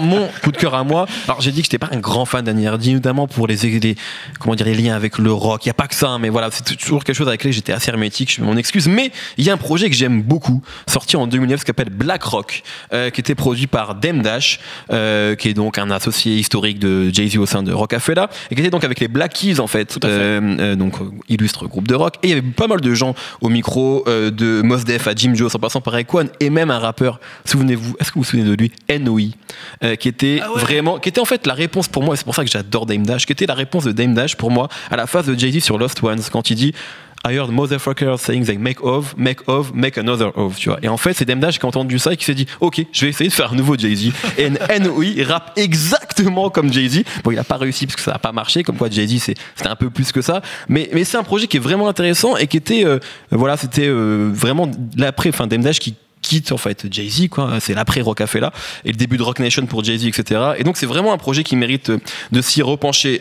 Mon coup de cœur à moi. Alors j'ai dit que j'étais pas un grand fan d'Annie notamment pour les, les, comment dire les liens avec le rock. Il y a pas que ça, hein, mais voilà, c'est toujours quelque chose avec lequel j'étais assez hermétique. Je mon excuse, mais il y a un projet que j'aime beaucoup, sorti en 2009, qui s'appelle Black Rock, euh, qui était produit par Dem Dash, euh, qui est donc un associé historique de Jay Z au sein de Rockafella, et qui était donc avec les Black Keys en fait, euh, donc illustre groupe de rock. Et il y avait pas mal de gens au micro, de Mos Def à Jim Jones, en passant par Equan, et même un rappeur. Souvenez-vous, est-ce que vous vous souvenez de lui, N.O.I. Euh, qui était ah vraiment, qui était en fait la réponse pour moi, et c'est pour ça que j'adore Dame Dash, qui était la réponse de Dame Dash pour moi à la phase de Jay-Z sur Lost Ones, quand il dit I heard motherfuckers saying they make of, make of, make another of, tu vois. Et en fait, c'est Dame Dash qui a entendu ça et qui s'est dit, ok, je vais essayer de faire un nouveau Jay-Z. Et N.O.I. rappe exactement comme Jay-Z. Bon, il a pas réussi parce que ça n'a pas marché, comme quoi Jay-Z, c'était un peu plus que ça. Mais, mais c'est un projet qui est vraiment intéressant et qui était, euh, voilà, c'était euh, vraiment l'après, enfin, Dame Dash qui quitte en fait Jay-Z quoi. C'est l'après Rockafella et le début de Rock Nation pour Jay-Z etc et donc c'est vraiment un projet qui mérite de s'y repencher